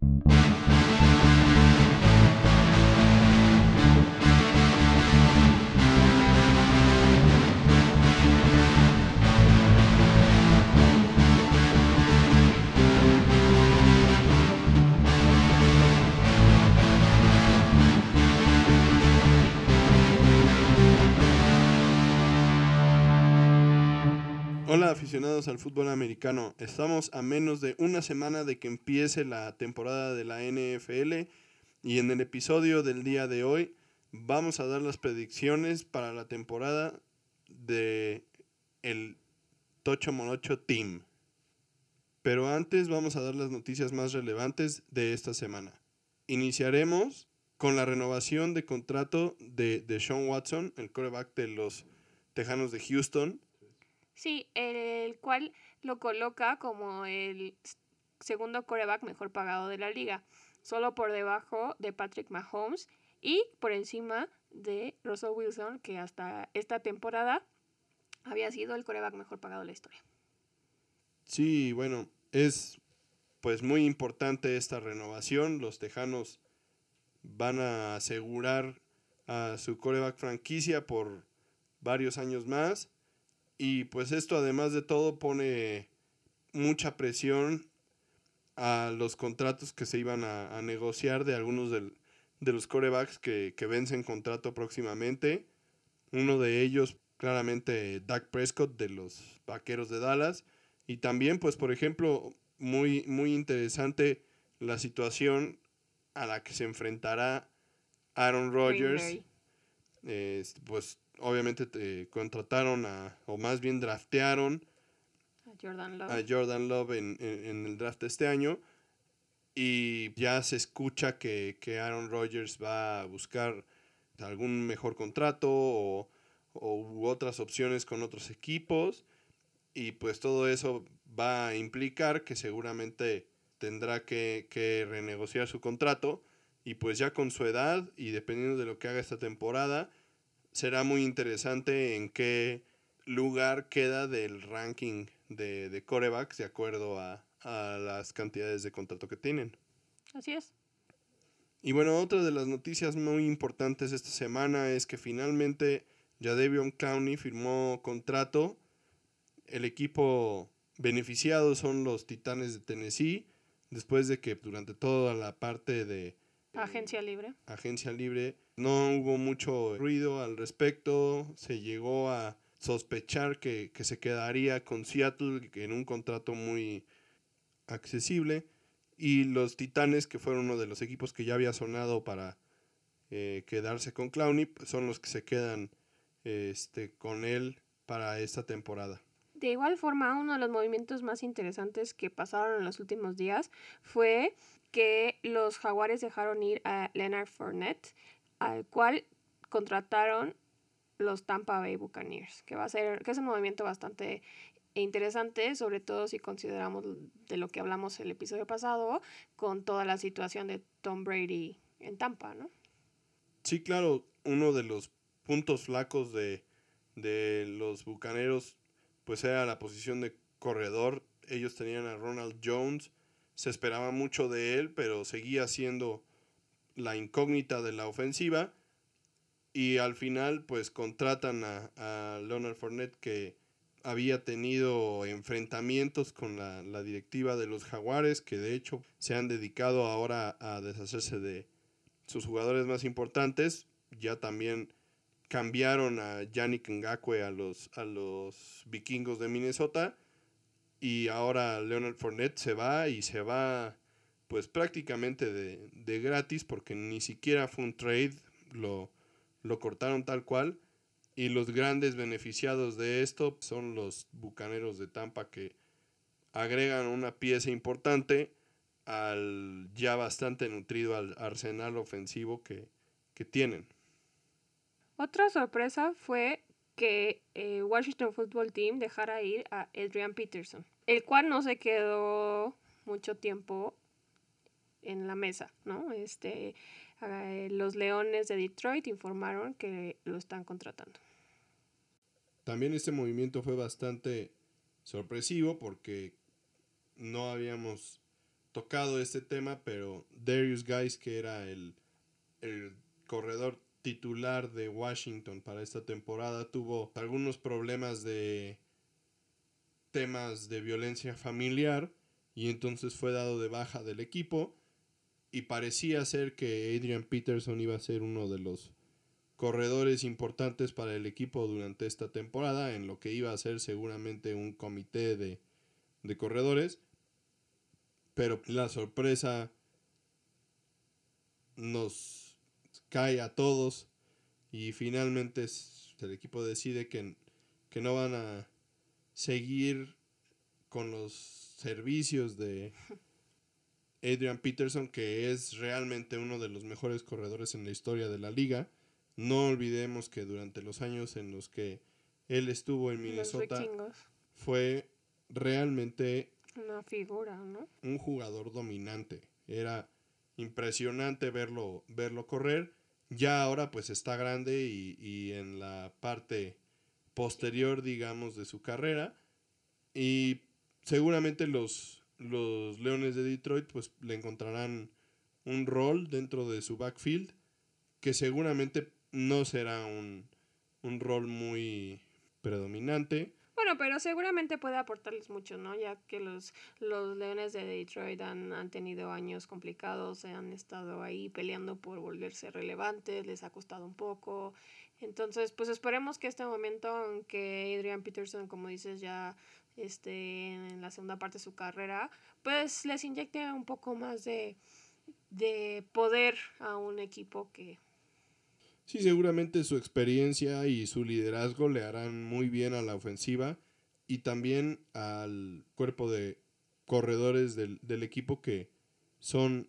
Thank you. Hola aficionados al fútbol americano, estamos a menos de una semana de que empiece la temporada de la NFL y en el episodio del día de hoy vamos a dar las predicciones para la temporada de el Tocho Morocho Team. Pero antes vamos a dar las noticias más relevantes de esta semana. Iniciaremos con la renovación de contrato de, de Sean Watson, el coreback de los Tejanos de Houston, Sí, el cual lo coloca como el segundo coreback mejor pagado de la liga, solo por debajo de Patrick Mahomes y por encima de Russell Wilson, que hasta esta temporada había sido el coreback mejor pagado de la historia. Sí, bueno, es pues muy importante esta renovación. Los Tejanos van a asegurar a su coreback franquicia por varios años más y pues esto además de todo pone mucha presión a los contratos que se iban a, negociar de algunos de los corebacks que, que vencen contrato próximamente. Uno de ellos claramente Dak Prescott de los Vaqueros de Dallas. Y también pues por ejemplo muy, muy interesante la situación a la que se enfrentará Aaron Rodgers. pues obviamente te contrataron a, o más bien draftearon a Jordan Love, a Jordan Love en, el draft de este año. Y ya se escucha que, Aaron Rodgers va a buscar algún mejor contrato o, u otras opciones con otros equipos. Y pues todo eso va a implicar que seguramente tendrá que, que renegociar su contrato. Y pues ya con su edad y dependiendo de lo que haga esta temporada, será muy interesante en qué lugar queda del ranking de, de corebacks de acuerdo a, las cantidades de contrato que tienen. Así es. Y bueno, otra de las noticias muy importantes esta semana es que finalmente Jadevion Clowney firmó contrato. El equipo beneficiado son los Titanes de Tennessee, después de que durante toda la parte de Agencia libre. Agencia libre. No hubo mucho ruido al respecto. Se llegó a sospechar que, se quedaría con Seattle en un contrato muy accesible. Y los Titanes, que fueron uno de los equipos que ya había sonado para eh, quedarse con Clowney, pues son los que se quedan este, con él para esta temporada. De igual forma, uno de los movimientos más interesantes que pasaron en los últimos días fue que los Jaguares dejaron ir a Leonard Fournette, al cual contrataron los Tampa Bay Buccaneers, que va a ser, que es un movimiento bastante interesante, sobre todo si consideramos de lo que hablamos el episodio pasado, con toda la situación de Tom Brady en Tampa, ¿no? Sí, claro, uno de los puntos flacos de, de los Bucaneros, pues era la posición de corredor. Ellos tenían a Ronald Jones, se esperaba mucho de él, pero seguía siendo la incógnita de la ofensiva. Y al final, pues contratan a, Leonard Fournette que había tenido enfrentamientos con la, la, directiva de los Jaguares, que de hecho se han dedicado ahora a deshacerse de sus jugadores más importantes. Ya también cambiaron a Yannick Ngakwe a los, a los vikingos de Minnesota y ahora Leonard Fournette se va y se va pues prácticamente de, gratis porque ni siquiera fue un trade, lo, lo cortaron tal cual. Y los grandes beneficiados de esto son los Bucaneros de Tampa que agregan una pieza importante al ya bastante nutrido al arsenal ofensivo que, que tienen. Otra sorpresa fue que eh, Washington Football Team dejara ir a Adrian Peterson, el cual no se quedó mucho tiempo en la mesa, ¿no? Este, eh, los Leones de Detroit informaron que lo están contratando. También este movimiento fue bastante sorpresivo porque no habíamos tocado este tema, pero Darius Guys, que era el, el corredor titular de Washington para esta temporada, tuvo algunos problemas de temas de violencia familiar y entonces fue dado de baja del equipo y parecía ser que Adrian Peterson iba a ser uno de los corredores importantes para el equipo durante esta temporada, en lo que iba a ser seguramente un comité de, de corredores. Pero la sorpresa nos cae a todos y finalmente el equipo decide que, que no van a seguir con los servicios de Adrian Peterson, que es realmente uno de los mejores corredores en la historia de la liga. No olvidemos que durante los años en los que él estuvo en Minnesota fue realmente una figura, ¿no? Un jugador dominante. Era impresionante verlo, verlo correr. Ya ahora pues está grande y, y en la parte posterior, digamos, de su carrera. Y seguramente los, los Leones de Detroit pues le encontrarán un rol dentro de su backfield que seguramente no será un, un rol muy predominante bueno, pero seguramente puede aportarles mucho, ¿no? Ya que los, los Leones de Detroit han, han tenido años complicados, han estado ahí peleando por volverse relevantes, les ha costado un poco. Entonces, pues esperemos que este momento, aunque Adrian Peterson, como dices, ya esté en la segunda parte de su carrera, pues les inyecte un poco más de, de poder a un equipo que Sí, seguramente su experiencia y su liderazgo le harán muy bien a la ofensiva y también al cuerpo de corredores del, equipo que son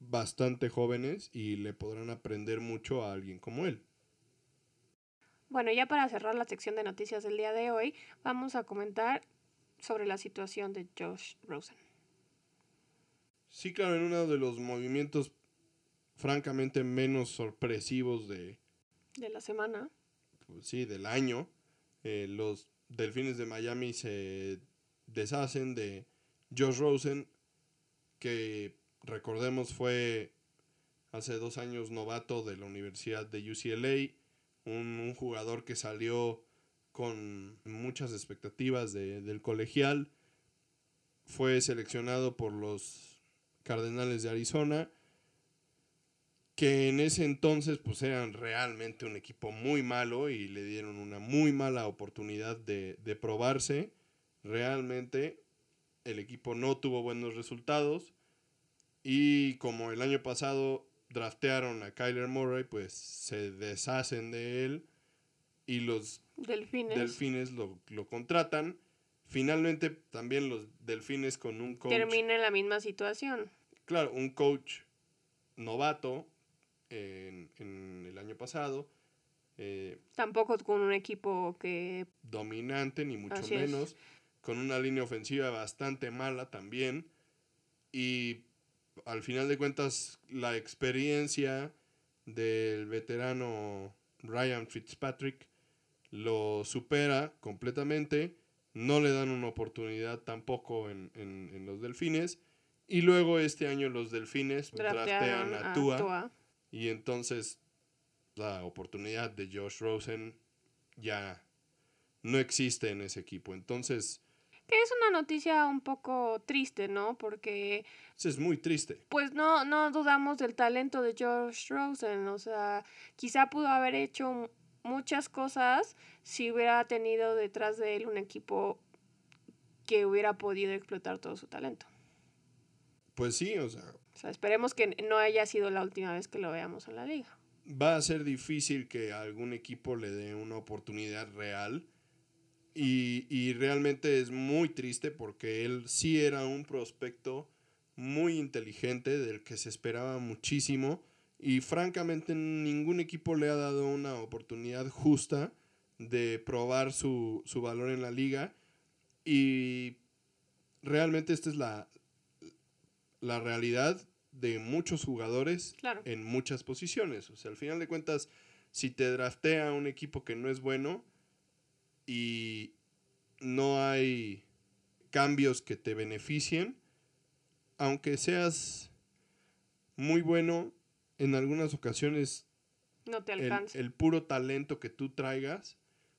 bastante jóvenes y le podrán aprender mucho a alguien como él. Bueno, ya para cerrar la sección de noticias del día de hoy, vamos a comentar sobre la situación de Josh Rosen. Sí, claro, en uno de los movimientos francamente menos sorpresivos de... De la semana. Pues sí, del año. Eh, los Delfines de Miami se deshacen de Josh Rosen, que recordemos fue hace dos años novato de la Universidad de UCLA, un, un jugador que salió con muchas expectativas de, del colegial, fue seleccionado por los Cardenales de Arizona que en ese entonces pues eran realmente un equipo muy malo y le dieron una muy mala oportunidad de, probarse. Realmente el equipo no tuvo buenos resultados y como el año pasado draftearon a Kyler Murray, pues se deshacen de él y los delfines, delfines lo, lo contratan. Finalmente también los delfines con un coach... Termina en la misma situación. Claro, un coach novato en, el año pasado. Eh, Tampoco con un equipo que... Dominante, ni mucho menos. Con una línea ofensiva bastante mala también. Y al final de cuentas, la experiencia del veterano Ryan Fitzpatrick lo supera completamente. No le dan una oportunidad tampoco en, en, los delfines. Y luego este año los delfines draftean a, Tua y entonces la oportunidad de Josh Rosen ya no existe en ese equipo. Entonces... Que es una noticia un poco triste, ¿no? Porque... Es muy triste. Pues no, no dudamos del talento de Josh Rosen. O sea, quizá pudo haber hecho muchas cosas si hubiera tenido detrás de él un equipo que hubiera podido explotar todo su talento. Pues sí, o sea, o sea, esperemos que no haya sido la última vez que lo veamos en la liga. Va a ser difícil que algún equipo le dé una oportunidad real. Y, y realmente es muy triste porque él sí era un prospecto muy inteligente del que se esperaba muchísimo. Y francamente ningún equipo le ha dado una oportunidad justa de probar su, su valor en la liga. Y realmente esta es la, la realidad de muchos jugadores en muchas posiciones. O sea, al final de cuentas, si te draftea un equipo que no es bueno y no hay cambios que te beneficien, aunque seas muy bueno, en algunas ocasiones No te el, el puro talento que tú traigas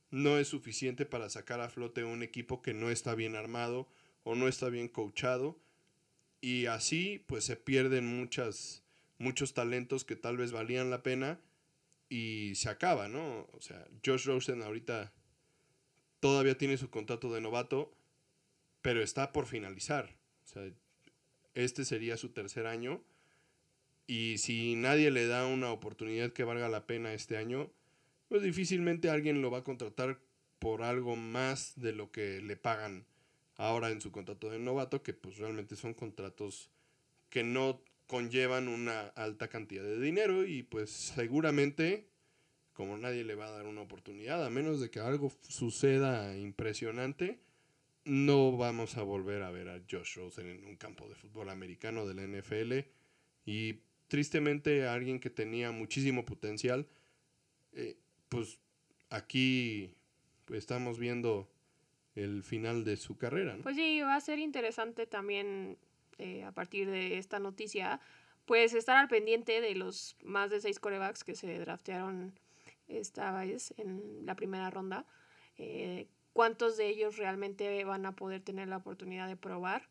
no es suficiente para sacar a flote un equipo que no está bien armado o no está bien coachado. Y así pues se pierden muchas, muchos talentos que tal vez valían la pena y se acaba, ¿no? O sea, Josh Rosen ahorita todavía tiene su contrato de novato, pero está por finalizar. O sea, este sería su tercer año. Y si nadie le da una oportunidad que valga la pena este año, pues difícilmente alguien lo va a contratar por algo más de lo que le pagan ahora en su contrato de novato, que pues realmente son contratos que no conllevan una alta cantidad de dinero y pues seguramente como nadie le va a dar una oportunidad, a menos de que algo suceda impresionante, no vamos a volver a ver a Josh Rosen en un campo de fútbol americano de la NFL y tristemente alguien que tenía muchísimo potencial, eh, pues aquí estamos viendo el final de su carrera. ¿no? Pues sí, va a ser interesante también eh, a partir de esta noticia, pues estar al pendiente de los más de seis corebacks que se draftearon esta vez en la primera ronda. Eh, ¿Cuántos de ellos realmente van a poder tener la oportunidad de probar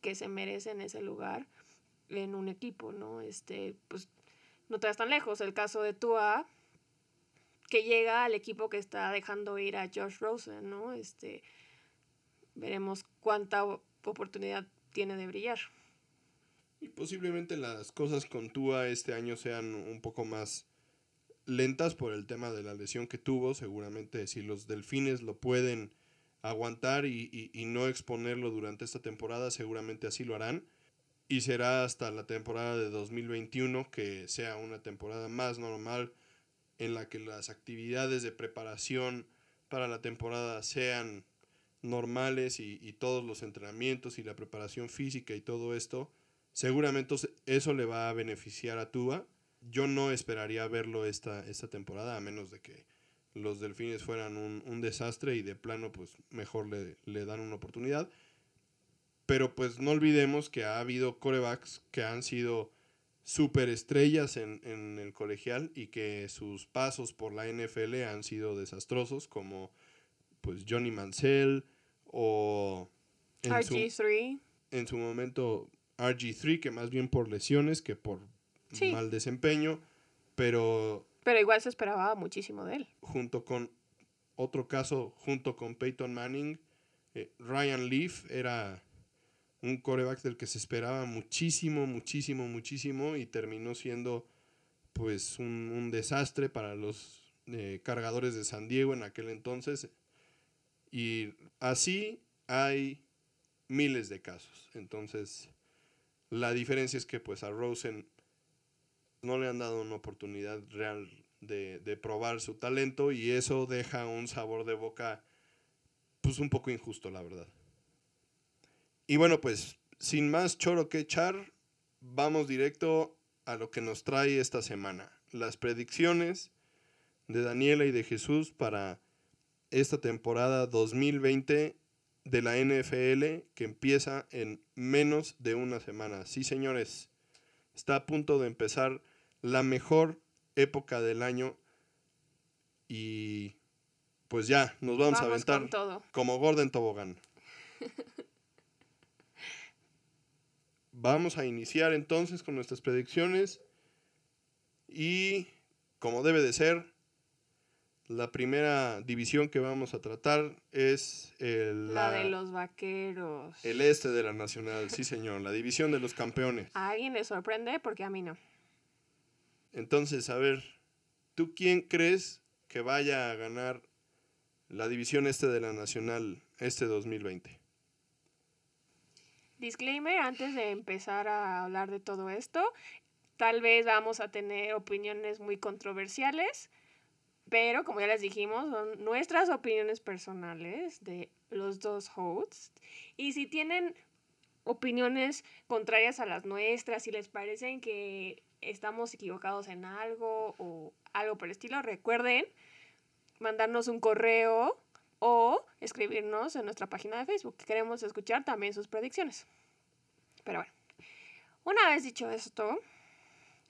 que se merecen ese lugar en un equipo, ¿no? Este, pues no te vas tan lejos. El caso de Tua, que llega al equipo que está dejando ir a Josh Rosen, ¿no? Este, veremos cuánta oportunidad tiene de brillar. Y posiblemente las cosas con Tua este año sean un poco más lentas por el tema de la lesión que tuvo. Seguramente si los delfines lo pueden aguantar y, y- y no exponerlo durante esta temporada, seguramente así lo harán. Y será hasta la temporada de 2021 que sea una temporada más normal en la que las actividades de preparación para la temporada sean normales y, todos los entrenamientos y la preparación física y todo esto, seguramente eso le va a beneficiar a Tua. Yo no esperaría verlo esta, esta temporada, a menos de que los delfines fueran un, un desastre y de plano, pues mejor le, le dan una oportunidad. Pero pues no olvidemos que ha habido corebacks que han sido superestrellas en, en el colegial y que sus pasos por la NFL han sido desastrosos, como pues Johnny Mansell o en su, RG3, en su momento RG3, que más bien por lesiones que por Sí. mal desempeño, pero pero igual se esperaba muchísimo de él. junto con otro caso, junto con Peyton Manning, eh, Ryan Leaf era un coreback del que se esperaba muchísimo, muchísimo, muchísimo y terminó siendo pues un, un desastre para los eh, cargadores de San Diego en aquel entonces. Y así hay miles de casos. Entonces, la diferencia es que pues a Rosen no le han dado una oportunidad real de, de probar su talento y eso deja un sabor de boca pues un poco injusto, la verdad. Y bueno, pues sin más choro que echar, vamos directo a lo que nos trae esta semana. Las predicciones de Daniela y de Jesús para esta temporada 2020 de la NFL que empieza en menos de una semana. Sí, señores, está a punto de empezar la mejor época del año y pues ya, nos vamos, a aventar todo. como Gordon Tobogán. Vamos a iniciar entonces con nuestras predicciones y como debe de ser, la primera división que vamos a tratar es el, La de los vaqueros. el este de la Nacional, sí señor, la división de los campeones. A alguien le sorprende porque a mí no. Entonces, a ver, ¿tú quién crees que vaya a ganar la división este de la Nacional este 2020? Disclaimer, antes de empezar a hablar de todo esto, tal vez vamos a tener opiniones muy controversiales, pero como ya les dijimos, son nuestras opiniones personales de los dos hosts. Y si tienen opiniones contrarias a las nuestras, si les parecen que estamos equivocados en algo o algo por el estilo, recuerden mandarnos un correo o escribirnos en nuestra página de Facebook. Queremos escuchar también sus predicciones. Pero bueno, Una vez dicho esto,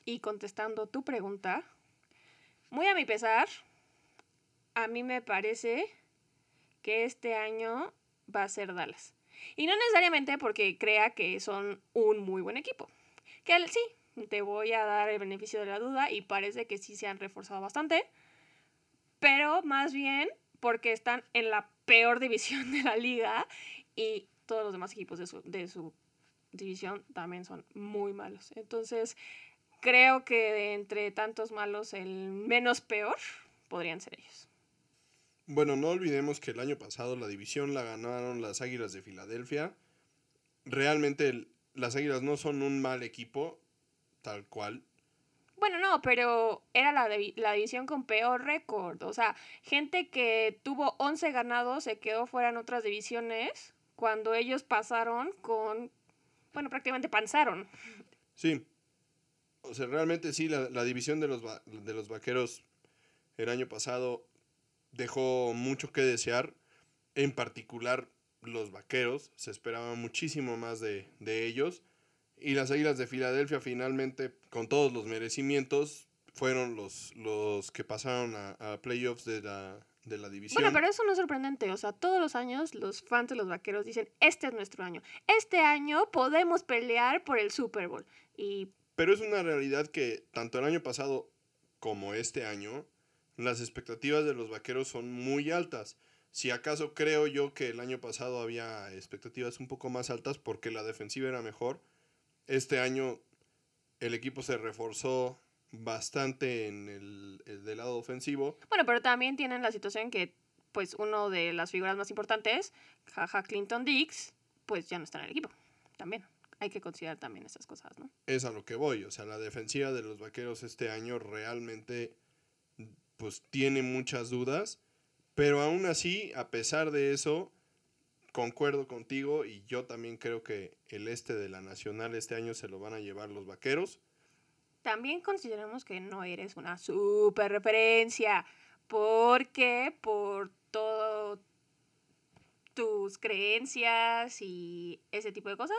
y contestando tu pregunta, muy a mi pesar, a mí me parece que este año va a ser Dallas. Y no necesariamente porque crea que son un muy buen equipo. Que sí, te voy a dar el beneficio de la duda y parece que sí se han reforzado bastante. Pero más bien porque están en la peor división de la liga y todos los demás equipos de su, de su división también son muy malos. Entonces, creo que de entre tantos malos, el menos peor podrían ser ellos. Bueno, no olvidemos que el año pasado la división la ganaron las Águilas de Filadelfia. Realmente las Águilas no son un mal equipo, tal cual. Bueno, no, pero era la, la división con peor récord. O sea, gente que tuvo 11 ganados se quedó fuera en otras divisiones cuando ellos pasaron con... Bueno, prácticamente panzaron. Sí. O sea, realmente sí, la, la división de los, de los vaqueros el año pasado dejó mucho que desear. En particular, los vaqueros. Se esperaba muchísimo más de, de ellos. Y las Águilas de Filadelfia finalmente, con todos los merecimientos, fueron los, los que pasaron a, playoffs de la, de la división. Bueno, pero eso no es sorprendente. O sea, todos los años los fans de los vaqueros dicen, este es nuestro año. Este año podemos pelear por el Super Bowl. Y... Pero es una realidad que tanto el año pasado como este año, las expectativas de los vaqueros son muy altas. Si acaso creo yo que el año pasado había expectativas un poco más altas porque la defensiva era mejor este año el equipo se reforzó bastante en el, del lado ofensivo. Bueno, pero también tienen la situación que, pues, uno de las figuras más importantes, Jaja Clinton Dix, pues ya no está en el equipo. También hay que considerar también esas cosas, ¿no? Es a lo que voy. O sea, la defensiva de los vaqueros este año realmente, pues, tiene muchas dudas. Pero aún así, a pesar de eso, concuerdo contigo y yo también creo que el este de la Nacional este año se lo van a llevar los Vaqueros. También consideramos que no eres una super referencia porque por todo tus creencias y ese tipo de cosas,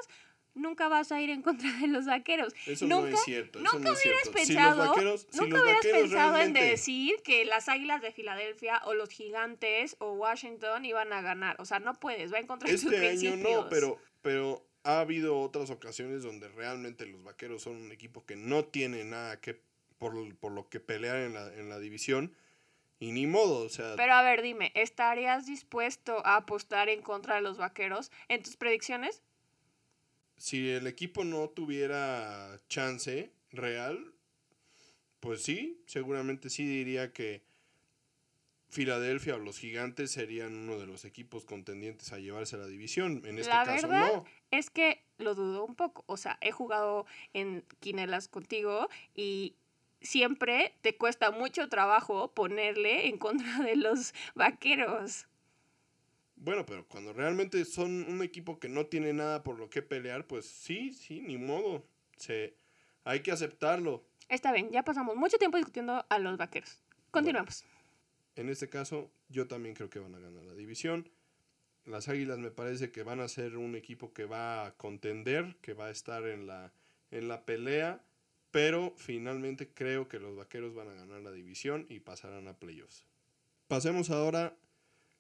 nunca vas a ir en contra de los vaqueros. Eso no es cierto. Nunca no hubieras pensado, nunca hubieras pensado en decir que las Águilas de Filadelfia o los Gigantes o Washington iban a ganar. O sea, no puedes, va en contra de tus principios. Este año no, pero, pero ha habido otras ocasiones donde realmente los vaqueros son un equipo que no tiene nada que por, por lo que pelear en la, en la división. Y ni modo, o sea. Pero a ver, dime, ¿estarías dispuesto a apostar en contra de los vaqueros en tus predicciones? Si el equipo no tuviera chance real, pues sí, seguramente sí diría que Filadelfia o los Gigantes serían uno de los equipos contendientes a llevarse la división. En este caso no. Es que lo dudo un poco. O sea, he jugado en quinelas contigo y siempre te cuesta mucho trabajo ponerle en contra de los vaqueros. Bueno, pero cuando realmente son un equipo que no tiene nada por lo que pelear, pues sí, sí, ni modo. Se, hay que aceptarlo. Está bien, ya pasamos mucho tiempo discutiendo a los vaqueros. Continuamos. en este caso, yo también creo que van a ganar la división. Las Águilas me parece que van a ser un equipo que va a contender, que va a estar en la, en la pelea, pero finalmente creo que los Vaqueros van a ganar la división y pasarán a playoffs. Pasemos ahora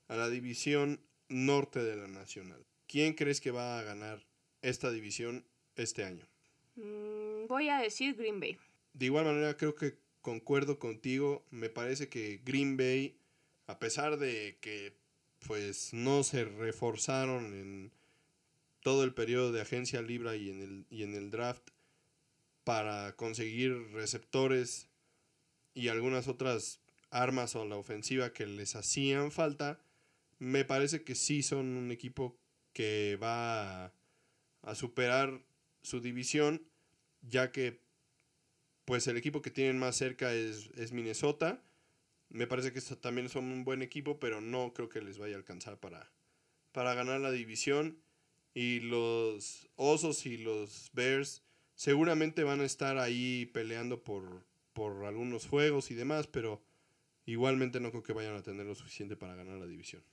a la división norte de la Nacional. ¿Quién crees que va a ganar esta división este año? Mm, voy a decir Green Bay. De igual manera, creo que concuerdo contigo. Me parece que Green Bay, a pesar de que pues no se reforzaron en todo el periodo de agencia libre y en el, y en el draft para conseguir receptores y algunas otras armas a la ofensiva que les hacían falta, me parece que sí son un equipo que va a, superar su división, ya que pues el equipo que tienen más cerca es, Minnesota. Me parece que también son un buen equipo, pero no creo que les vaya a alcanzar para, para ganar la división. Y los Osos y los Bears seguramente van a estar ahí peleando por, por algunos juegos y demás, pero igualmente no creo que vayan a tener lo suficiente para ganar la división.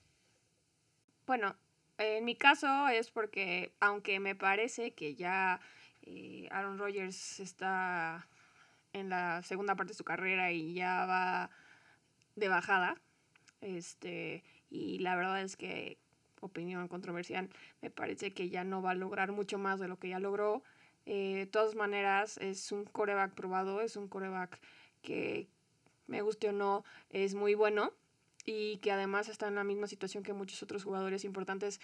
Bueno, en mi caso es porque, aunque me parece que ya eh, Aaron Rodgers está en la segunda parte de su carrera y ya va de bajada. Este, y la verdad es que, opinión controversial, me parece que ya no va a lograr mucho más de lo que ya logró. Eh, de todas maneras, es un coreback probado, es un coreback que, me guste o no, es muy bueno y que además está en la misma situación que muchos otros jugadores importantes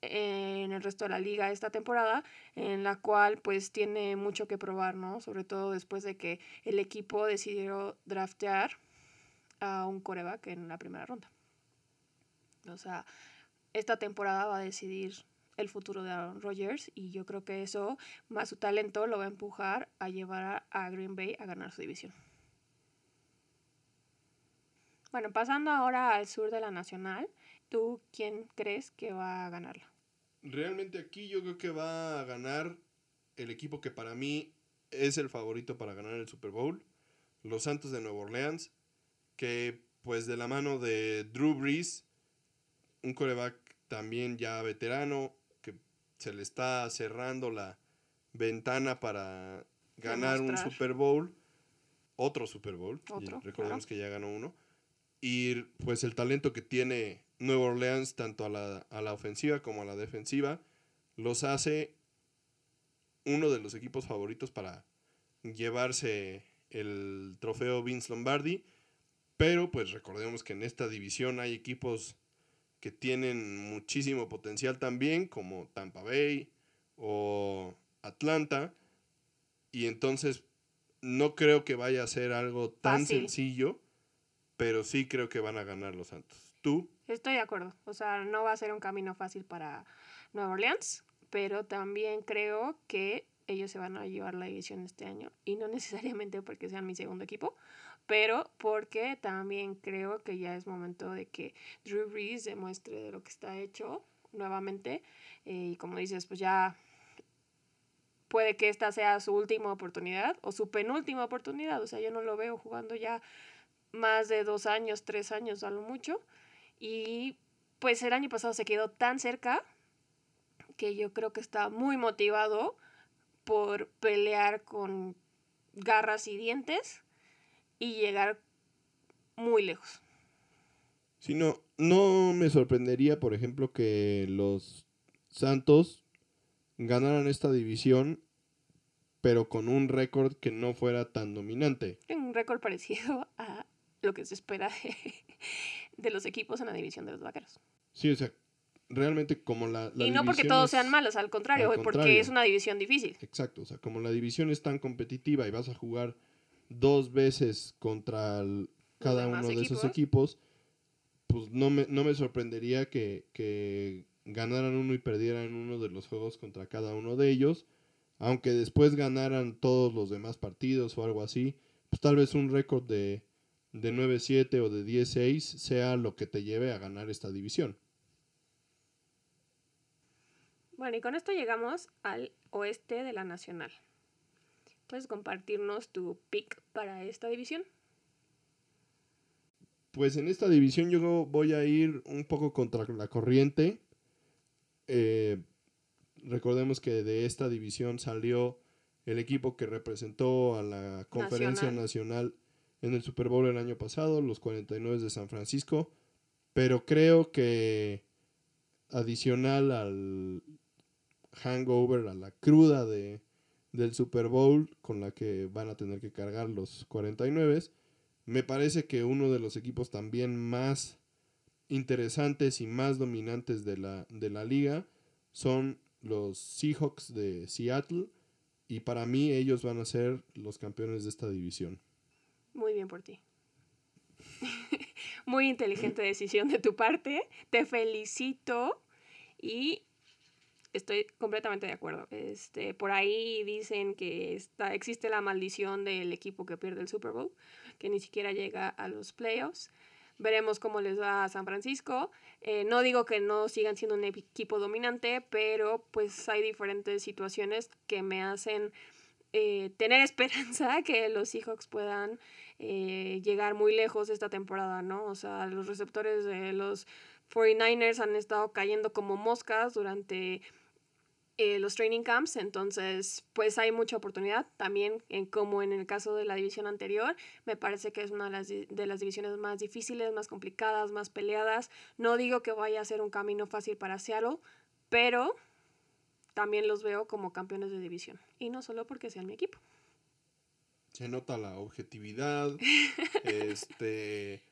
en el resto de la liga esta temporada, en la cual pues tiene mucho que probar, ¿no? Sobre todo después de que el equipo decidió draftear a un coreback en la primera ronda. O sea, esta temporada va a decidir el futuro de Aaron Rodgers y yo creo que eso, más su talento, lo va a empujar a llevar a Green Bay a ganar su división. Bueno, pasando ahora al sur de la Nacional, ¿tú quién crees que va a ganarla? Realmente aquí yo creo que va a ganar el equipo que para mí es el favorito para ganar el Super Bowl, los Santos de Nueva Orleans, que pues de la mano de Drew Brees, un coreback también ya veterano, que se le está cerrando la ventana para ganar un Super Bowl, otro Super Bowl, recordemos que ya ganó uno y pues el talento que tiene Nueva Orleans tanto a la, a la ofensiva como a la defensiva los hace uno de los equipos favoritos para llevarse el trofeo Vince Lombardi. Pero pues recordemos que en esta división hay equipos que tienen muchísimo potencial también, como Tampa Bay o Atlanta. Y entonces no creo que vaya a ser algo tan sencillo pero sí creo que van a ganar los Santos. ¿Tú? Estoy de acuerdo. O sea, no va a ser un camino fácil para Nueva Orleans, pero también creo que ellos se van a llevar la división este año. Y no necesariamente porque sean mi segundo equipo, pero porque también creo que ya es momento de que Drew Brees demuestre de lo que está hecho nuevamente. Eh, y como dices, pues ya puede que esta sea su última oportunidad o su penúltima oportunidad. O sea, yo no lo veo jugando ya más de dos años, tres años a lo mucho. Y pues el año pasado se quedó tan cerca que yo creo que está muy motivado por pelear con garras y dientes y llegar muy lejos. Si no, no me sorprendería, por ejemplo, que los Santos ganaran esta división, pero con un récord que no fuera tan dominante. Un récord parecido a lo que se espera de, los equipos en la división de los vaqueros. Sí, o sea, realmente como la... y no porque todos sean malos, al contrario, porque es una división difícil. Exacto, o sea, como la división es tan competitiva y vas a jugar dos veces contra cada uno de esos equipos, pues no me, no me sorprendería que, que ganaran uno y perdieran uno de los juegos contra cada uno de ellos, aunque después ganaran todos los demás partidos o algo así, pues tal vez un récord de de 9-7 o de 10-6 sea lo que te lleve a ganar esta división. Bueno, y con esto llegamos al oeste de la Nacional. ¿Puedes compartirnos tu pick para esta división? Pues en esta división yo voy a ir un poco contra la corriente. Eh, recordemos que de esta división salió el equipo que representó a la conferencia nacional en el Super Bowl el año pasado, los 49 de San Francisco, pero creo que adicional al hangover, a la cruda de, del Super Bowl con la que van a tener que cargar los 49, me parece que uno de los equipos también más interesantes y más dominantes de la, de la liga son los Seahawks de Seattle y para mí ellos van a ser los campeones de esta división. Muy bien por ti. Muy inteligente decisión de tu parte. Te felicito y estoy completamente de acuerdo. Este, por ahí dicen que está, existe la maldición del equipo que pierde el Super Bowl, que ni siquiera llega a los playoffs. Veremos cómo les va a San Francisco. Eh, no digo que no sigan siendo un equipo dominante, pero pues hay diferentes situaciones que me hacen eh, tener esperanza que los Seahawks puedan eh, llegar muy lejos esta temporada, ¿no? O sea, los receptores de los 49ers han estado cayendo como moscas durante eh, los training camps, entonces pues hay mucha oportunidad también, como en el caso de la división anterior, me parece que es una de las, de las divisiones más difíciles, más complicadas, más peleadas. No digo que vaya a ser un camino fácil para Seattle, pero también los veo como campeones de división, y no solo porque sean mi equipo. Se nota la objetividad, este,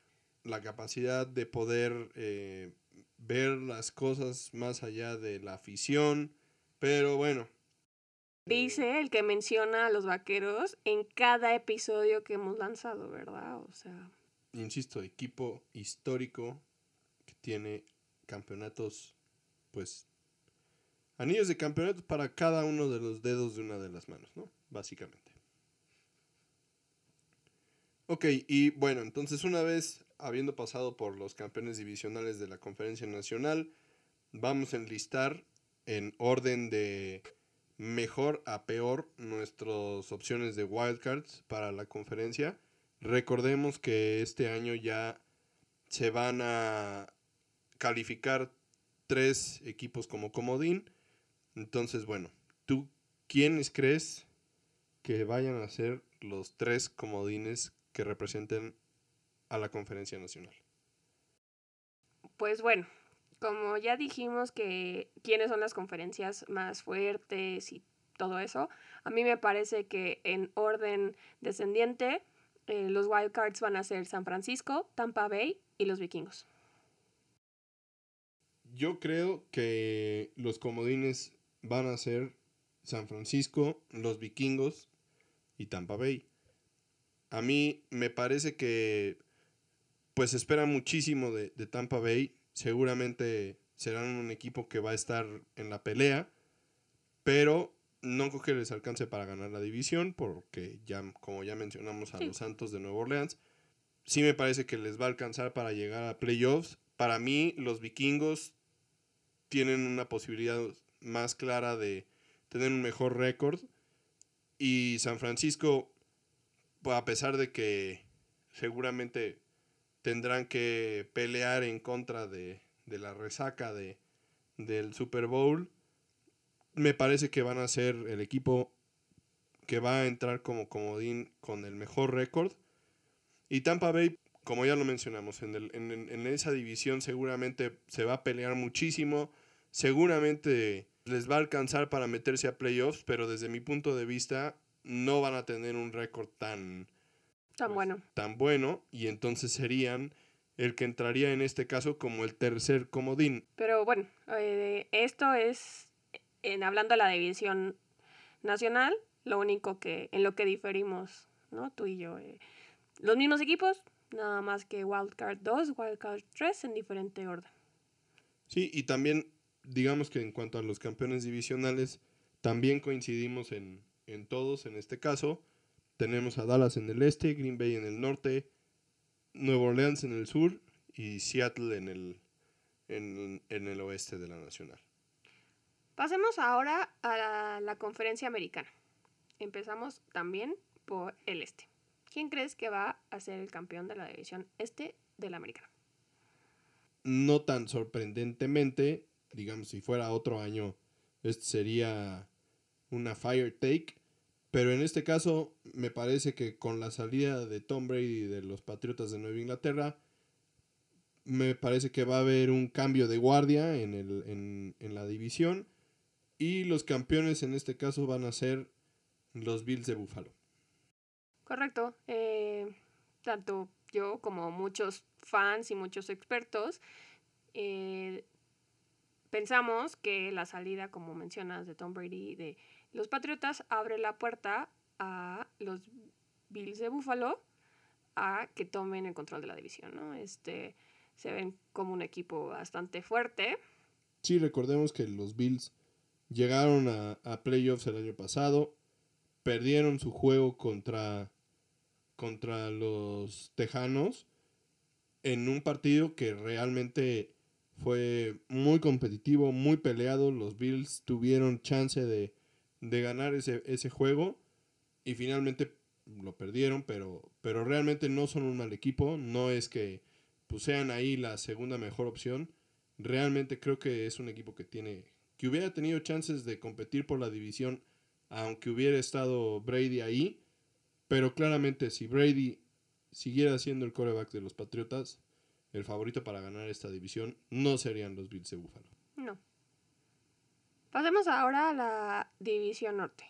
la capacidad de poder eh, ver las cosas más allá de la afición pero bueno. Dice el que menciona a los vaqueros en cada episodio que hemos lanzado, ¿verdad? O sea. Insisto, equipo histórico que tiene campeonatos, pues. Anillos de campeonato para cada uno de los dedos de una de las manos, ¿no? Básicamente. Ok, y bueno, entonces una vez habiendo pasado por los campeones divisionales de la Conferencia Nacional, vamos a enlistar en orden de mejor a peor nuestras opciones de wildcards para la conferencia. Recordemos que este año ya se van a calificar tres equipos como comodín. Entonces, bueno, ¿tú quiénes crees que vayan a ser los tres comodines que representen a la conferencia nacional? Pues bueno, como ya dijimos que quiénes son las conferencias más fuertes y todo eso, a mí me parece que en orden descendiente eh, los wildcards van a ser San Francisco, Tampa Bay y los vikingos. Yo creo que los comodines van a ser San Francisco, los vikingos y Tampa Bay. A mí me parece que pues espera muchísimo de, de Tampa Bay seguramente serán un equipo que va a estar en la pelea, pero no creo que les alcance para ganar la división, porque ya, como ya mencionamos a los Santos de Nueva Orleans, sí me parece que les va a alcanzar para llegar a playoffs. Para mí, los vikingos tienen una posibilidad más clara de tener un mejor récord. Y San Francisco, a pesar de que seguramente tendrán que pelear en contra de, la resaca de, del Super Bowl. Me parece que van a ser el equipo que va a entrar como comodín con el mejor récord. Y Tampa Bay, como ya lo mencionamos, en, en, esa división seguramente se va a pelear muchísimo. Seguramente les va a alcanzar para meterse a playoffs, pero desde mi punto de vista no van a tener un récord tan, Tan pues, bueno. Tan bueno, y entonces serían el que entraría en este caso como el tercer comodín. Pero bueno, eh, esto es, en, hablando de la división nacional, lo único que, en lo que diferimos, ¿no? Tú y yo. Eh, los mismos equipos, nada más que Wildcard 2, Wildcard 3 en diferente orden. Sí, y también, digamos que en cuanto a los campeones divisionales, también coincidimos en, en todos en este caso. Tenemos a Dallas en el este, Green Bay en el norte, Nueva Orleans en el sur y Seattle en el, en, el oeste de la nacional. Pasemos ahora a la, conferencia americana. Empezamos también por el este. ¿Quién crees que va a ser el campeón de la división este de la americana? No tan sorprendentemente, digamos, si fuera otro año, este sería una fire take. Pero en este caso, me parece que con la salida de Tom Brady de los Patriotas de Nueva Inglaterra, me parece que va a haber un cambio de guardia en, el, en, la división. Y los campeones en este caso van a ser los Bills de Buffalo. Correcto. Eh, tanto yo como muchos fans y muchos expertos eh, pensamos que la salida, como mencionas, de Tom Brady de los Patriotas abre la puerta a los Bills de Buffalo a que tomen el control de la división, ¿no? Este, se ven como un equipo bastante fuerte. Sí, recordemos que los Bills llegaron a, a playoffs el año pasado, perdieron su juego contra, contra los Tejanos en un partido que realmente fue muy competitivo, muy peleado. Los Bills tuvieron chance de, de ganar ese, ese juego y finalmente lo perdieron, pero, pero realmente no son un mal equipo, no es que pues, sean ahí la segunda mejor opción, realmente creo que es un equipo que tiene que hubiera tenido chances de competir por la división, aunque hubiera estado Brady ahí. Pero claramente, si Brady siguiera siendo el coreback de los Patriotas, el favorito para ganar esta división no serían los Bills de Buffalo. No. Pasemos ahora a la división norte.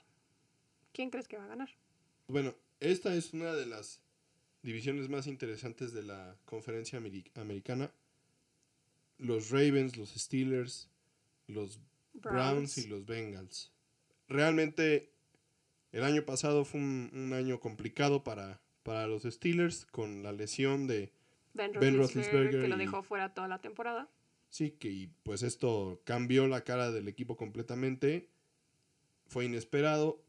¿Quién crees que va a ganar? Bueno, esta es una de las divisiones más interesantes de la conferencia americana. Los Ravens, los Steelers, los Browns, y los Bengals. Realmente el año pasado fue un, año complicado para, para los Steelers con la lesión de Ben Roethlisberger, que lo dejó fuera toda la temporada. Sí, que pues esto cambió la cara del equipo completamente. Fue inesperado.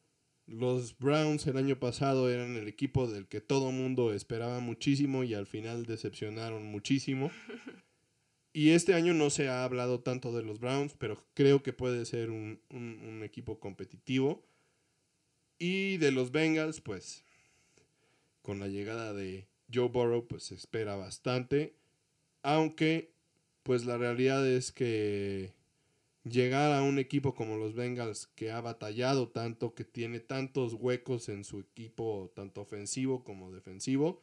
Los Browns el año pasado eran el equipo del que todo mundo esperaba muchísimo y al final decepcionaron muchísimo. Y este año no se ha hablado tanto de los Browns, pero creo que puede ser un, equipo competitivo. Y de los Bengals, pues con la llegada de Joe Burrow, pues se espera bastante. Aunque, pues la realidad es que llegar a un equipo como los Bengals que ha batallado tanto, que tiene tantos huecos en su equipo, tanto ofensivo como defensivo,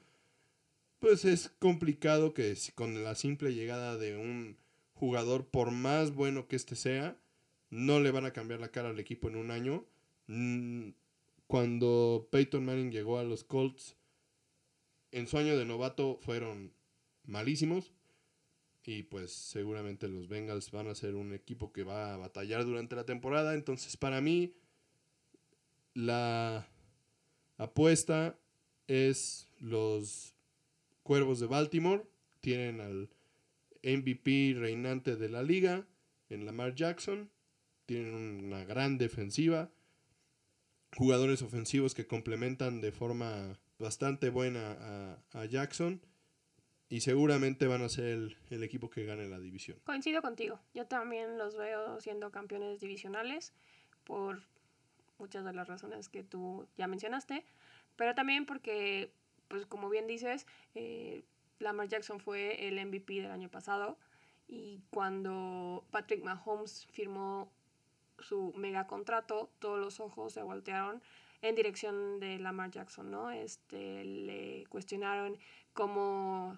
pues es complicado que con la simple llegada de un jugador, por más bueno que éste sea, no le van a cambiar la cara al equipo en un año. Mm, cuando Peyton Manning llegó a los Colts, en su año de novato fueron malísimos. Y pues seguramente los Bengals van a ser un equipo que va a batallar durante la temporada. Entonces para mí la apuesta es los Cuervos de Baltimore. Tienen al MVP reinante de la liga en Lamar Jackson. Tienen una gran defensiva. Jugadores ofensivos que complementan de forma bastante buena a Jackson y seguramente van a ser el, equipo que gane la división. Coincido contigo. Yo también los veo siendo campeones divisionales por muchas de las razones que tú ya mencionaste, pero también porque, pues como bien dices, eh, Lamar Jackson fue el MVP del año pasado y cuando Patrick Mahomes firmó su mega contrato, todos los ojos se voltearon en dirección de Lamar Jackson, ¿no? Este, le cuestionaron cómo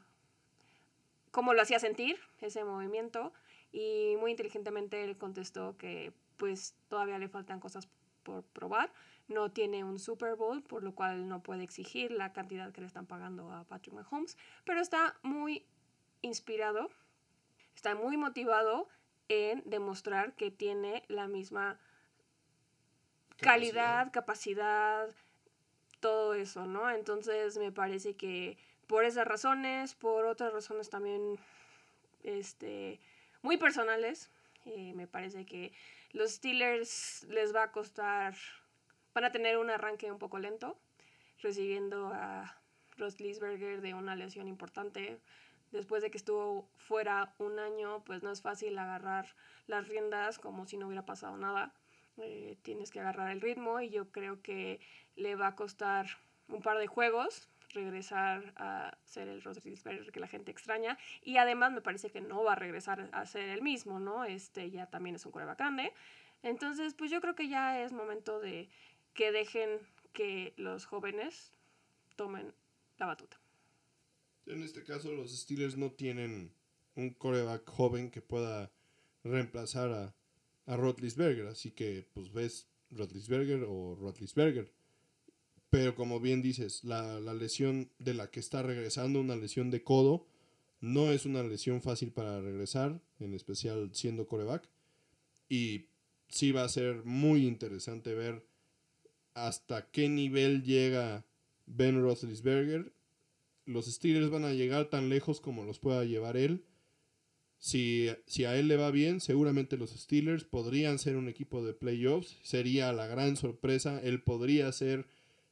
cómo lo hacía sentir ese movimiento y muy inteligentemente él contestó que pues todavía le faltan cosas por probar. No tiene un Super Bowl, por lo cual no puede exigir la cantidad que le están pagando a Patrick Mahomes, pero está muy inspirado, está muy motivado en demostrar que tiene la misma calidad, capacidad, todo eso, ¿no? Entonces me parece que por esas razones, por otras razones también este, muy personales. Eh, me parece que los Steelers les va a costar, van a tener un arranque un poco lento, recibiendo a Ross Lisberger de una lesión importante. Después de que estuvo fuera un año, pues no es fácil agarrar las riendas como si no hubiera pasado nada. Eh, tienes que agarrar el ritmo y yo creo que le va a costar un par de juegos regresar a ser el Roethlisberger que la gente extraña y además me parece que no va a regresar a ser el mismo, ¿no? Este ya también es un coreback grande. Entonces, pues yo creo que ya es momento de que dejen que los jóvenes tomen la batuta. En este caso, los Steelers no tienen un coreback joven que pueda reemplazar a, a Rotlisberger, así que pues ves Rotlisberger o Rotlisberger. Pero como bien dices, la, lesión de la que está regresando, una lesión de codo, no es una lesión fácil para regresar, en especial siendo coreback. Y sí va a ser muy interesante ver hasta qué nivel llega Ben Roethlisberger. Los Steelers van a llegar tan lejos como los pueda llevar él. Si, si, a él le va bien, seguramente los Steelers podrían ser un equipo de playoffs. Sería la gran sorpresa. Él podría ser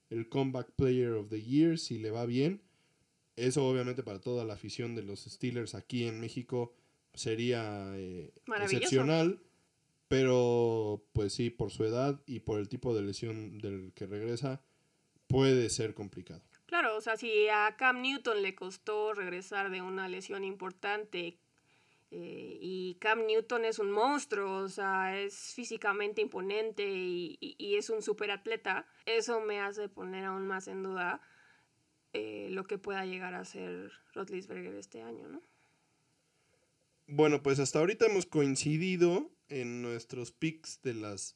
el Comeback Player of the Year si le va bien. Eso obviamente para toda la afición de los Steelers aquí en México sería eh, excepcional. Pero pues sí, por su edad y por el tipo de lesión del que regresa, puede ser complicado. Claro, o sea, si a Cam Newton le costó regresar de una lesión importante Eh, y Cam Newton es un monstruo, o sea, es físicamente imponente y, y, es un superatleta. Eso me hace poner aún más en duda eh, lo que pueda llegar a ser Rotlisberger este año, ¿no? Bueno, pues hasta ahorita hemos coincidido en nuestros picks de las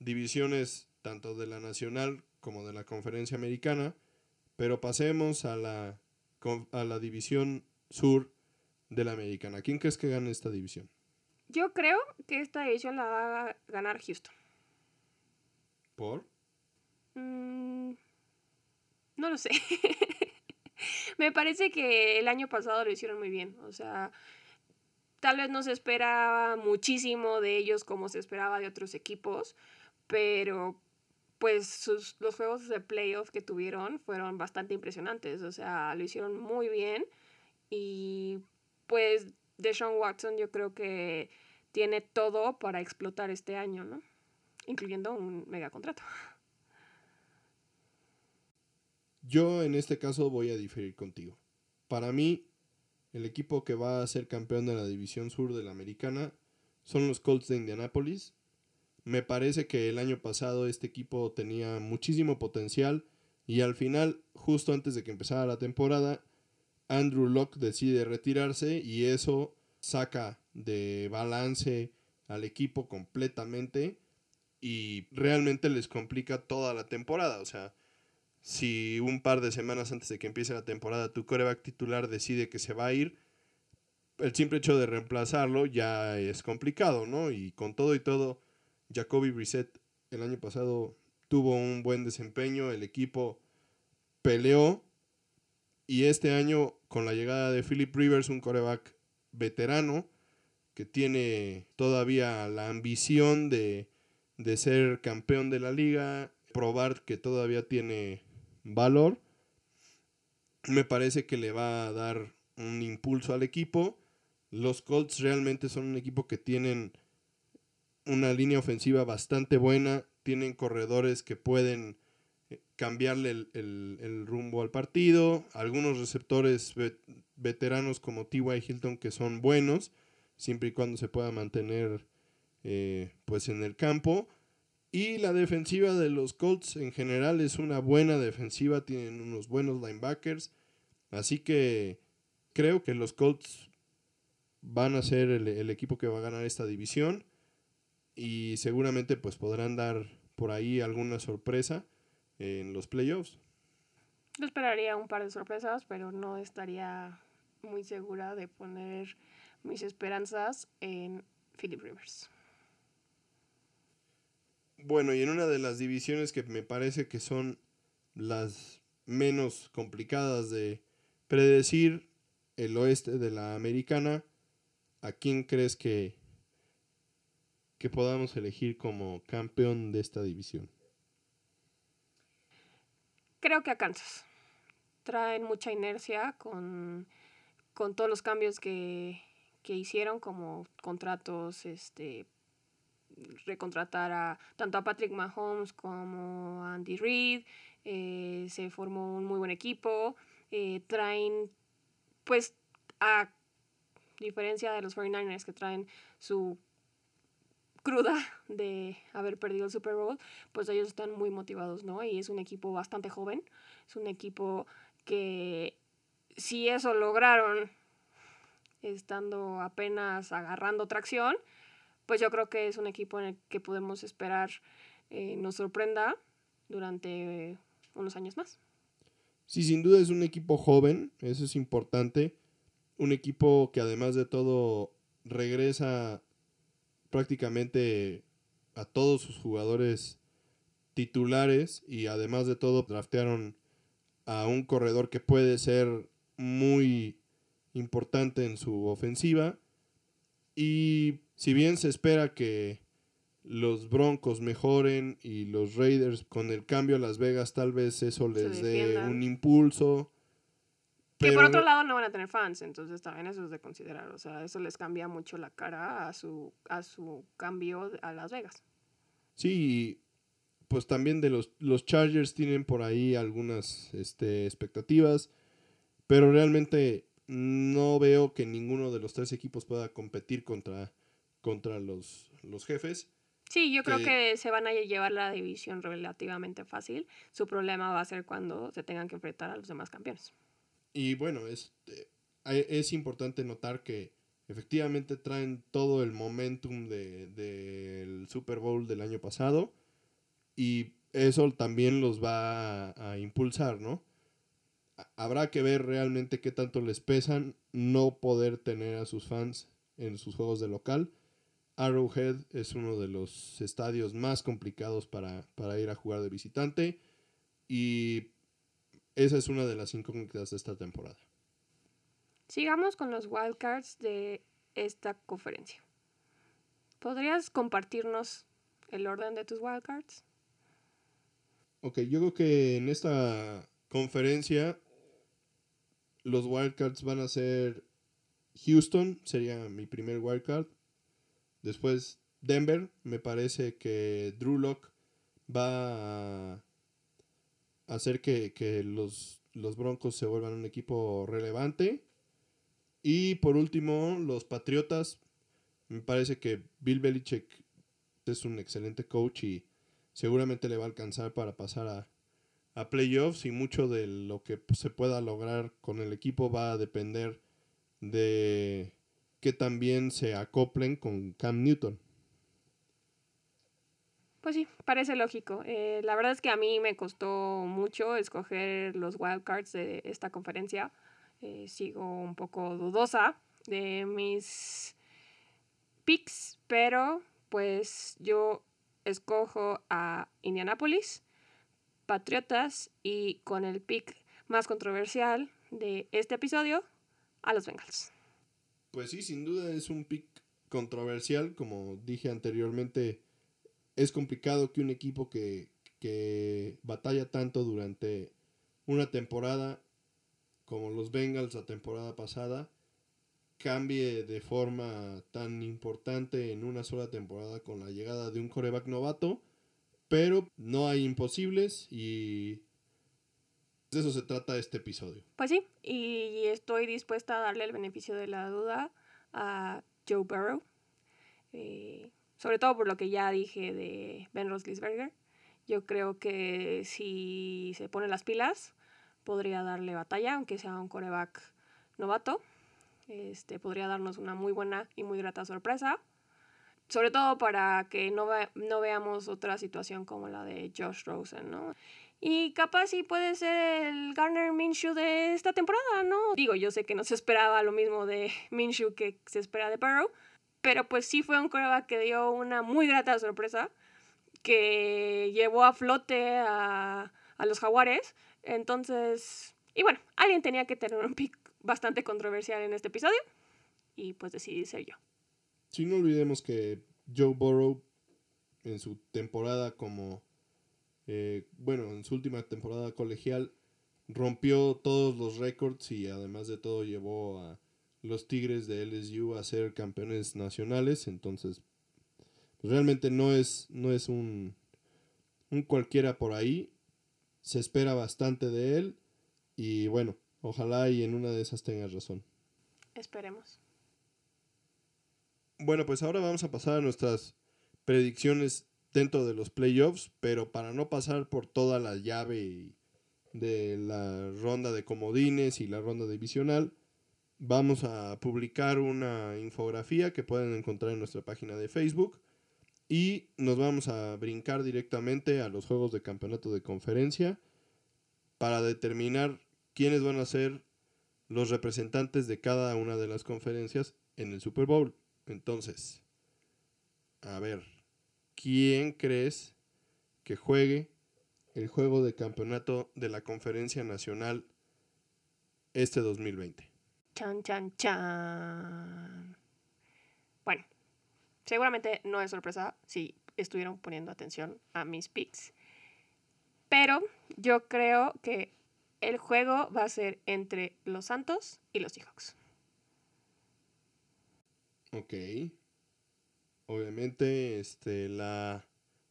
divisiones tanto de la nacional como de la conferencia americana, pero pasemos a la, a la división sur de la americana. ¿Quién crees que gane esta división? Yo creo que esta división la va a ganar Houston. ¿Por? Mm, no lo sé. Me parece que el año pasado lo hicieron muy bien. O sea, tal vez no se esperaba muchísimo de ellos como se esperaba de otros equipos, pero pues sus, los juegos de playoff que tuvieron fueron bastante impresionantes. O sea, lo hicieron muy bien y pues Deshaun Watson yo creo que tiene todo para explotar este año, ¿no? Incluyendo un mega contrato. Yo en este caso voy a diferir contigo. Para mí, el equipo que va a ser campeón de la división sur de la americana son los Colts de Indianapolis. Me parece que el año pasado este equipo tenía muchísimo potencial y al final, justo antes de que empezara la temporada, Andrew Locke decide retirarse y eso saca de balance al equipo completamente y realmente les complica toda la temporada. O sea, si un par de semanas antes de que empiece la temporada tu coreback titular decide que se va a ir, el simple hecho de reemplazarlo ya es complicado, ¿no? Y con todo y todo, Jacoby Brissett el año pasado tuvo un buen desempeño, el equipo peleó y este año, con la llegada de Philip Rivers, un coreback veterano, que tiene todavía la ambición de, de ser campeón de la liga, probar que todavía tiene valor, me parece que le va a dar un impulso al equipo. Los Colts realmente son un equipo que tienen una línea ofensiva bastante buena, tienen corredores que pueden cambiarle el, rumbo al partido. Algunos receptores veteranos como T.Y. Hilton que son buenos, siempre y cuando se pueda mantener eh, pues en el campo. Y la defensiva de los Colts en general es una buena defensiva, tienen unos buenos linebackers. Así que creo que los Colts van a ser el, el equipo que va a ganar esta división. Y seguramente pues podrán dar por ahí alguna sorpresa en los playoffs. Yo esperaría un par de sorpresas, pero no estaría muy segura de poner mis esperanzas en Philip Rivers. Bueno, y en una de las divisiones que me parece que son las menos complicadas de predecir, el oeste de la americana, ¿a quién crees que, que podamos elegir como campeón de esta división? Creo que a Kansas. Traen mucha inercia con, todos los cambios que, hicieron, como contratos, este recontratar a tanto a Patrick Mahomes como a Andy Reid. Eh, se formó un muy buen equipo. Eh, traen, pues, a diferencia de los 49ers que traen su cruda de haber perdido el Super Bowl, pues ellos están muy motivados, ¿no? Y es un equipo bastante joven, es un equipo que si eso lograron estando apenas agarrando tracción, pues yo creo que es un equipo en el que podemos esperar eh, nos sorprenda durante unos años más. Sí, sin duda es un equipo joven, eso es importante. Un equipo que además de todo regresa prácticamente a todos sus jugadores titulares y además de todo draftearon a un corredor que puede ser muy importante en su ofensiva. Y si bien se espera que los Broncos mejoren y los Raiders con el cambio a Las Vegas tal vez eso les dé un impulso que por otro lado no van a tener fans, entonces también eso es de considerar. O sea, eso les cambia mucho la cara a su, a su cambio a Las Vegas. Sí, pues también de los, los Chargers tienen por ahí algunas este, expectativas, pero realmente no veo que ninguno de los tres equipos pueda competir contra, contra los, los jefes. Sí, yo creo que se van a llevar la división relativamente fácil. Su problema va a ser cuando se tengan que enfrentar a los demás campeones. Y bueno, es, eh, es importante notar que efectivamente traen todo el momentum del de, Super Bowl del año pasado y eso también los va a, impulsar, ¿no? Habrá que ver realmente qué tanto les pesan no poder tener a sus fans en sus juegos de local. Arrowhead es uno de los estadios más complicados para, para ir a jugar de visitante y esa es una de las incógnitas de esta temporada. Sigamos con los wildcards de esta conferencia. ¿Podrías compartirnos el orden de tus wildcards? Ok, yo creo que en esta conferencia los wildcards van a ser Houston, sería mi primer wildcard. Después Denver, me parece que Drew Lock va a hacer que, que los, los Broncos se vuelvan un equipo relevante. Y por último, los Patriotas. Me parece que Bill Belichick es un excelente coach y seguramente le va a alcanzar para pasar a, a playoffs y mucho de lo que se pueda lograr con el equipo va a depender de que también se acoplen con Cam Newton. Pues sí, parece lógico. Eh, la verdad es que a mí me costó mucho escoger los wildcards de esta conferencia. Eh, sigo un poco dudosa de mis picks, pero pues yo escojo a Indianapolis, Patriotas y con el pick más controversial de este episodio, a los Bengals. Pues sí, sin duda es un pick controversial, como dije anteriormente, es complicado que un equipo que, que batalla tanto durante una temporada como los Bengals la temporada pasada, cambie de forma tan importante en una sola temporada con la llegada de un coreback novato, pero no hay imposibles y de eso se trata este episodio. Pues sí, y estoy dispuesta a darle el beneficio de la duda a Joe Burrow, eh, sobre todo por lo que ya dije de Ben Roethlisberger. Yo creo que si se pone las pilas, podría darle batalla, aunque sea un coreback novato. Este, podría darnos una muy buena y muy grata sorpresa. Sobre todo para que no, no veamos otra situación como la de Josh Rosen, ¿no? Y capaz sí puede ser el Garner Minshew de esta temporada, ¿no? Digo, yo sé que no se esperaba lo mismo de Minshew que se espera de Burrow, pero pues sí fue un coreback que dio una muy grata sorpresa, que llevó a flote a, a los jaguares entonces, y bueno, alguien tenía que tener un pick bastante controversial en este episodio y pues decidí ser yo. Sí, no olvidemos que Joe Burrow en su temporada como, eh, bueno, en su última temporada colegial rompió todos los récords y además de todo llevó a los Tigres de LSU a ser campeones nacionales, entonces pues realmente no es, no es un, un cualquiera por ahí se espera bastante de él y bueno, ojalá y en una de esas tengas razón. Esperemos. Bueno, pues ahora vamos a pasar a nuestras predicciones dentro de los playoffs, pero para no pasar por toda la llave de la ronda de comodines y la ronda divisional, vamos a publicar una infografía que pueden encontrar en nuestra página de Facebook y nos vamos a brincar directamente a los juegos de campeonato de conferencia para determinar quiénes van a ser los representantes de cada una de las conferencias en el Super Bowl. Entonces, a ver, ¿quién crees que juegue el juego de campeonato de la Conferencia Nacional este 2020? Chan, chan, chan. Bueno, Seguramente no es sorpresa si estuvieron poniendo atención a mis picks. Pero yo creo que el juego va a ser entre los Santos y los Seahawks. Ok. Obviamente, este, la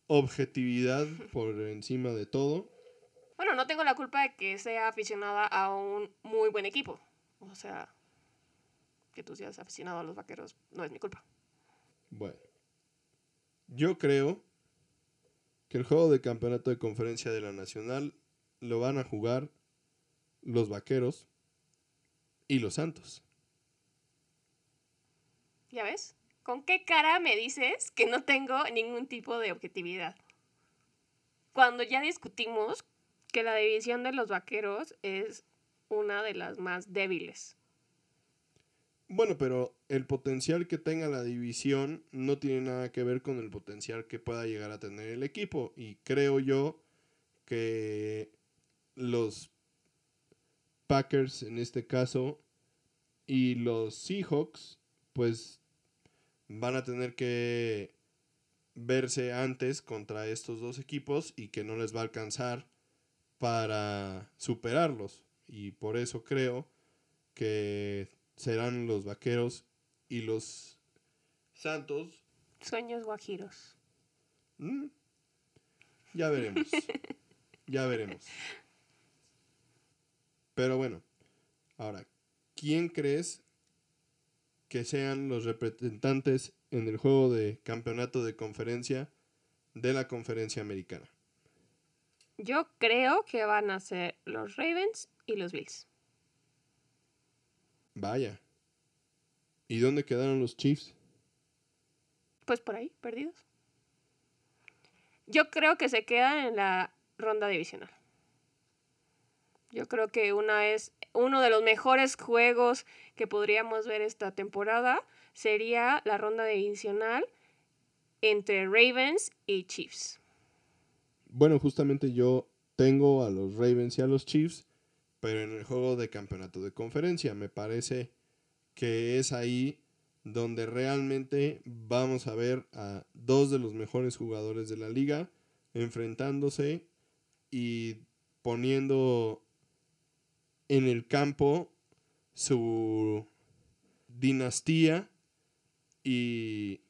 objetividad por encima de todo. Bueno, no tengo la culpa de que sea aficionada a un muy buen equipo. O sea, que tú seas aficionado a los vaqueros no es mi culpa. Bueno, yo creo que el juego de campeonato de conferencia de la Nacional lo van a jugar los vaqueros y los santos. ¿Ya ves? ¿Con qué cara me dices que no tengo ningún tipo de objetividad? Cuando ya discutimos que la división de los vaqueros es una de las más débiles. Bueno, pero el potencial que tenga la división no tiene nada que ver con el potencial que pueda llegar a tener el equipo. Y creo yo que los Packers en este caso y los Seahawks pues van a tener que verse antes contra estos dos equipos y que no les va a alcanzar para superarlos. Y por eso creo que serán los vaqueros y los santos. Sueños guajiros. Mm, ya veremos. ya veremos. Pero bueno, ahora, ¿quién crees que sean los representantes en el juego de campeonato de conferencia de la conferencia americana? Yo creo que van a ser los Ravens y los Bills. Vaya. ¿Y dónde quedaron los Chiefs? Pues por ahí, perdidos. Yo creo que se quedan en la ronda divisional. Yo creo que una es uno de los mejores juegos que podríamos ver esta temporada sería la ronda divisional entre Ravens y Chiefs. Bueno, justamente yo tengo a los Ravens y a los Chiefs, pero en el juego de campeonato de conferencia me parece que es ahí donde realmente vamos a ver a dos de los mejores jugadores de la liga enfrentándose y poniendo en el campo su dinastía y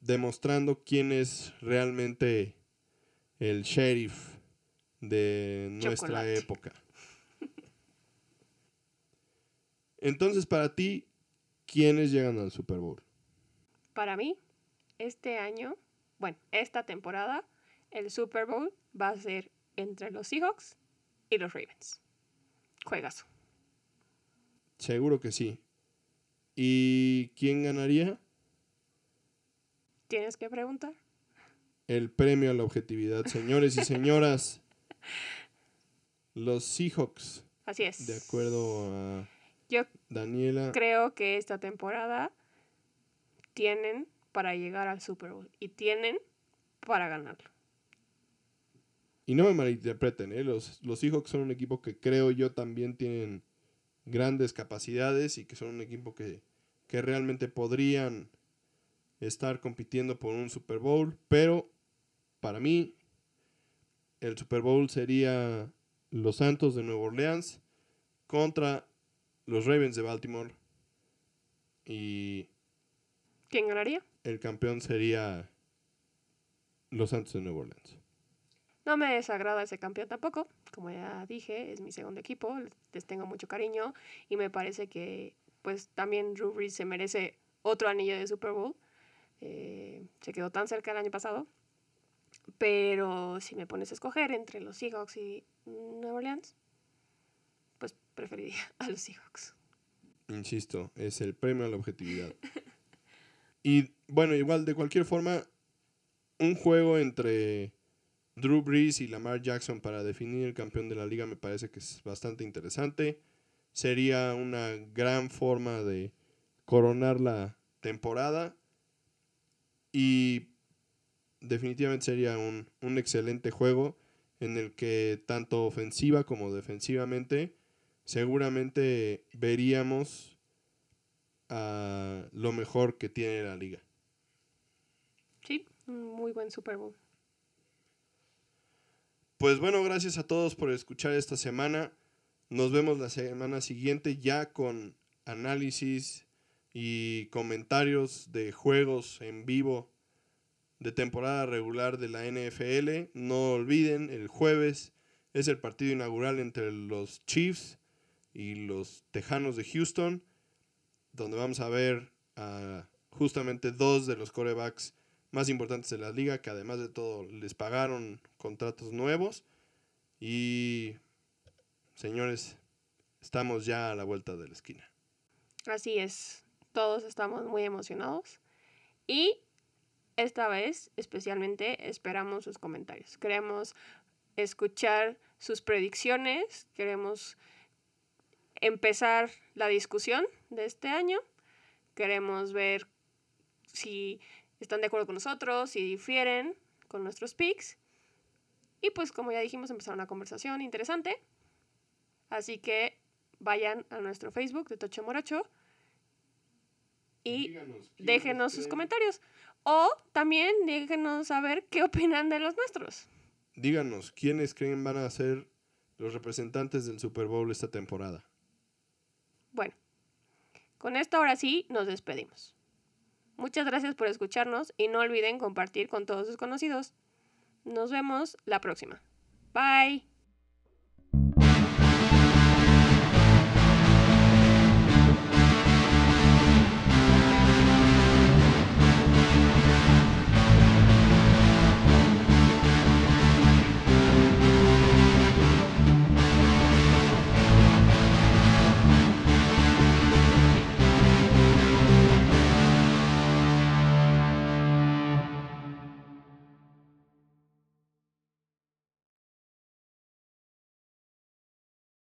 demostrando quién es realmente el sheriff de nuestra Chocolate. época. Entonces, para ti, ¿quiénes llegan al Super Bowl? Para mí, este año, bueno, esta temporada, el Super Bowl va a ser entre los Seahawks y los Ravens. Juegazo. Seguro que sí. ¿Y quién ganaría? ¿Tienes que preguntar? El premio a la objetividad. Señores y señoras, los Seahawks, Así es. de acuerdo a Yo Daniela, creo que esta temporada tienen para llegar al Super Bowl y tienen para ganarlo. y no me malinterpreten, ¿eh? los, los Seahawks son un equipo que creo yo también tienen grandes capacidades y que son un equipo que, que realmente podrían estar compitiendo por un Super Bowl, pero para mí el Super Bowl sería los Santos de Nueva Orleans contra los Ravens de Baltimore y ¿Quién ganaría? el campeón sería los Santos de Nueva Orleans. No me desagrada ese campeón tampoco. Como ya dije, es mi segundo equipo. Les tengo mucho cariño. Y me parece que pues también Drew Brees se merece otro anillo de Super Bowl. Eh, se quedó tan cerca el año pasado. Pero si me pones a escoger entre los Seahawks y Nueva Orleans, preferiría a los Seahawks. Insisto, es el premio a la objetividad. Y bueno, igual de cualquier forma, un juego entre Drew Brees y Lamar Jackson para definir el campeón de la liga me parece que es bastante interesante. Sería una gran forma de coronar la temporada y definitivamente sería un, un excelente juego en el que tanto ofensiva como defensivamente seguramente veríamos a lo mejor que tiene la liga. Sí, un muy buen Super Bowl. Pues bueno, gracias a todos por escuchar esta semana. Nos vemos la semana siguiente ya con análisis y comentarios de juegos en vivo de temporada regular de la NFL. No olviden, el jueves es el partido inaugural entre los Chiefs y los Tejanos de Houston. donde vamos a ver a justamente dos de los corebacks más importantes de la liga, que además de todo les pagaron contratos nuevos. Y, señores, estamos ya a la vuelta de la esquina. Así es, todos estamos muy emocionados. Y esta vez especialmente esperamos sus comentarios. Queremos escuchar sus predicciones, queremos empezar la discusión de este año, queremos ver si están de acuerdo con nosotros, si difieren con nuestros picks. Y pues como ya dijimos, empezar una conversación interesante. Así que vayan a nuestro Facebook de Tocho Morocho y déjenos sus comentarios. O también déjenos saber qué opinan de los nuestros. Díganos, ¿quiénes creen van a ser los representantes del Super Bowl esta temporada? Bueno, con esto ahora sí nos despedimos. Muchas gracias por escucharnos y no olviden compartir con todos sus conocidos. Nos vemos la próxima. Bye.